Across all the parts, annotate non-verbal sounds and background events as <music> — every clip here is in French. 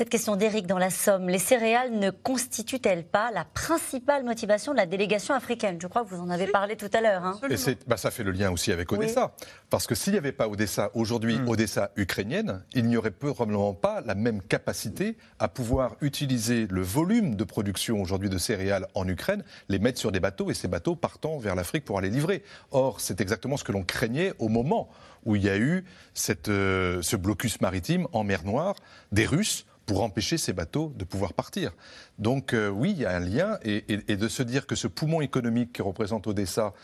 Cette question d'Éric dans la Somme, les céréales ne constituent-elles pas la principale motivation de la délégation africaine? Je crois que vous en avez parlé tout à l'heure. Hein. Et bah, ça fait le lien aussi avec Odessa. Parce que s'il n'y avait pas Odessa aujourd'hui, hmm. Odessa ukrainienne, il n'y aurait probablement pas la même capacité à pouvoir utiliser le volume de production aujourd'hui de céréales en Ukraine, les mettre sur des bateaux et ces bateaux partant vers l'Afrique pour aller livrer. Or, c'est exactement ce que l'on craignait au moment où il y a eu cette, euh, ce blocus maritime en mer Noire des Russes pour empêcher ces bateaux de pouvoir partir. Donc euh, oui, il y a un lien, et, de se dire que ce poumon économique qui représente Odessa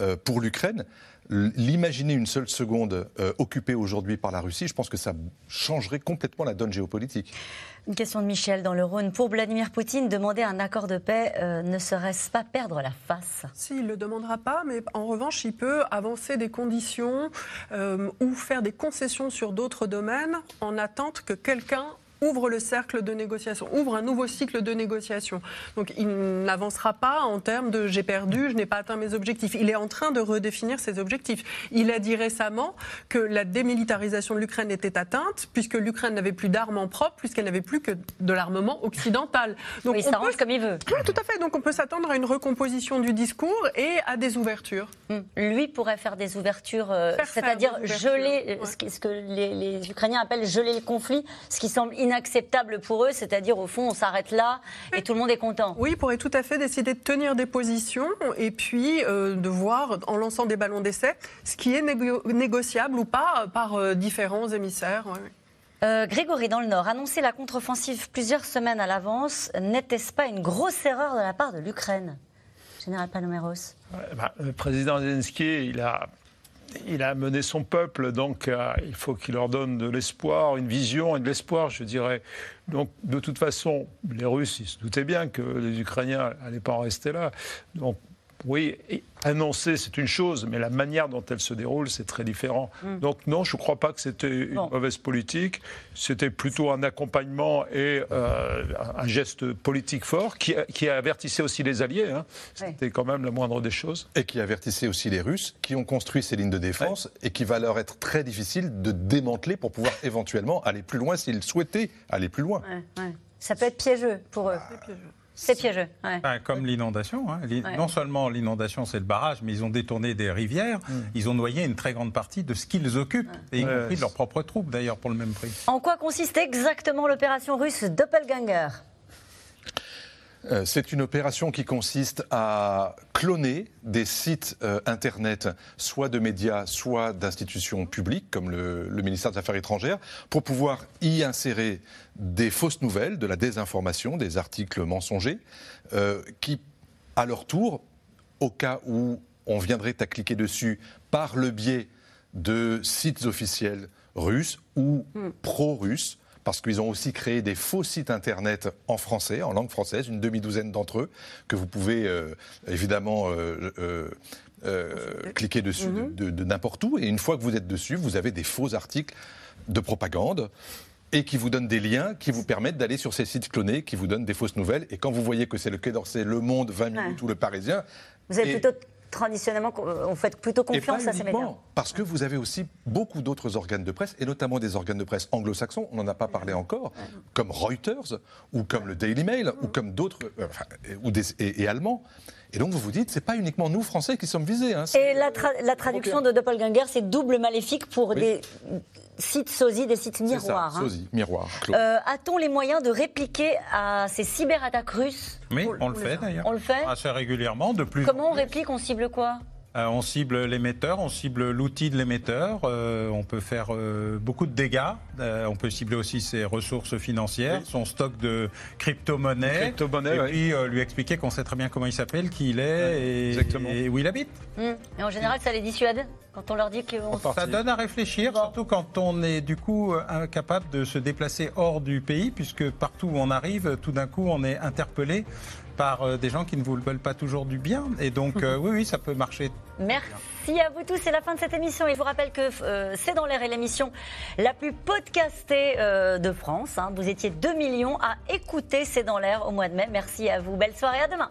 euh, pour l'Ukraine, l'imaginer une seule seconde euh, occupée aujourd'hui par la Russie, je pense que ça changerait complètement la donne géopolitique. Une question de Michel dans le Rhône. Pour Vladimir Poutine, demander un accord de paix ne serait-ce pas perdre la face? Si, il ne le demandera pas, mais en revanche, il peut avancer des conditions ou faire des concessions sur d'autres domaines en attente que quelqu'un ouvre le cercle de négociation, ouvre un nouveau cycle de négociation. Donc il n'avancera pas en termes de j'ai perdu, je n'ai pas atteint mes objectifs. Il est en train de redéfinir ses objectifs. Il a dit récemment que la démilitarisation de l'Ukraine était atteinte puisque l'Ukraine n'avait plus d'armes propres, puisqu'elle n'avait plus que de l'armement occidental. Donc il s'arrange comme il veut. Oui, tout à fait. Donc on peut s'attendre à une recomposition du discours et à des ouvertures. Hmm. Lui pourrait faire des ouvertures, euh, c'est-à-dire geler ce que les, les, Ukrainiens appellent geler le conflit, ce qui semble inacceptable pour eux, c'est-à-dire au fond on s'arrête là et tout le monde est content. Oui, il pourrait tout à fait décider de tenir des positions et puis euh, de voir en lançant des ballons d'essai ce qui est négociable ou pas par euh, différents émissaires. Euh, Grégory, dans le Nord, annoncer la contre-offensive plusieurs semaines à l'avance, n'était-ce pas une grosse erreur de la part de l'Ukraine? Général Paloméros bah, Le président Zelensky, il a il a mené son peuple, donc euh, il faut qu'il leur donne de l'espoir, une vision et de l'espoir, je dirais. Donc, de toute façon, les Russes, ils se doutaient bien que les Ukrainiens n'allaient pas en rester là. Oui, annoncer, c'est une chose, mais la manière dont elle se déroule, c'est très différent. Mm. Donc non, je ne crois pas que c'était une mauvaise politique. C'était plutôt un accompagnement et euh, un geste politique fort qui, qui, avertissait aussi les alliés. Hein. C'était quand même la moindre des choses. Et qui avertissait aussi les Russes, qui ont construit ces lignes de défense et qui va leur être très difficile de démanteler pour pouvoir éventuellement aller plus loin s'ils souhaitaient aller plus loin. Ça peut être piégeux pour eux. C'est piégeux. comme l'inondation. Hein. Non seulement l'inondation, c'est le barrage, mais ils ont détourné des rivières. Mm. Ils ont noyé une très grande partie de ce qu'ils occupent, et y compris de leurs propres troupes, d'ailleurs, pour le même prix. En quoi consiste exactement l'opération russe Doppelganger? C'est une opération qui consiste à cloner des sites euh, Internet, soit de médias, soit d'institutions publiques, comme le, ministère des Affaires étrangères, pour pouvoir y insérer des fausses nouvelles, de la désinformation, des articles mensongers, euh, qui, à leur tour, au cas où on viendrait à cliquer dessus par le biais de sites officiels russes ou hmm. pro-russes, parce qu'ils ont aussi créé des faux sites internet en français, en langue française, une demi-douzaine d'entre eux, que vous pouvez euh, évidemment euh, euh, cliquer dessus mhm. de, n'importe où. Et une fois que vous êtes dessus, vous avez des faux articles de propagande et qui vous donnent des liens qui vous permettent d'aller sur ces sites clonés, qui vous donnent des fausses nouvelles. Et quand vous voyez que c'est le Quai d'Orsay, Le Monde, 20 minutes ou Le Parisien... Vous êtes plutôt traditionnellement, on fait plutôt confiance à ces médias. Parce que vous avez aussi beaucoup d'autres organes de presse, et notamment des organes de presse anglo-saxons, on n'en a pas parlé encore, comme Reuters, ou comme le Daily Mail, ou comme d'autres, euh, ou des, et, allemands. Et donc vous vous dites, c'est pas uniquement nous Français qui sommes visés. Hein, et la, la traduction de Doppelganger, c'est double maléfique pour des sites sosie, des sites miroirs. Ça, hein. sosie, miroir. Euh, a-t-on les moyens de répliquer à ces cyberattaques russes Oui, on, le fait d'ailleurs. On le fait Assez régulièrement, de plus Comment on réplique On cible quoi euh, on cible l'émetteur, on cible l'outil de l'émetteur, euh, on peut faire beaucoup de dégâts, on peut cibler aussi ses ressources financières, son stock de crypto-monnaies, et puis lui expliquer qu'on sait très bien comment il s'appelle, qui il est et, où il habite. Mmh. Et en général, ça les dissuade Quand on leur dit que ça donne à réfléchir, surtout quand on est du coup incapable de se déplacer hors du pays, puisque partout où on arrive, tout d'un coup, on est interpellé par euh, des gens qui ne vous veulent pas toujours du bien. Et donc, euh, <laughs> oui, oui, ça peut marcher. Merci à vous tous. C'est la fin de cette émission. Et je vous rappelle que euh, C'est dans l'air est l'émission la plus podcastée de France. Hein. Vous étiez 2 millions à écouter C'est dans l'air au mois de mai. Merci à vous. Belle soirée. À demain.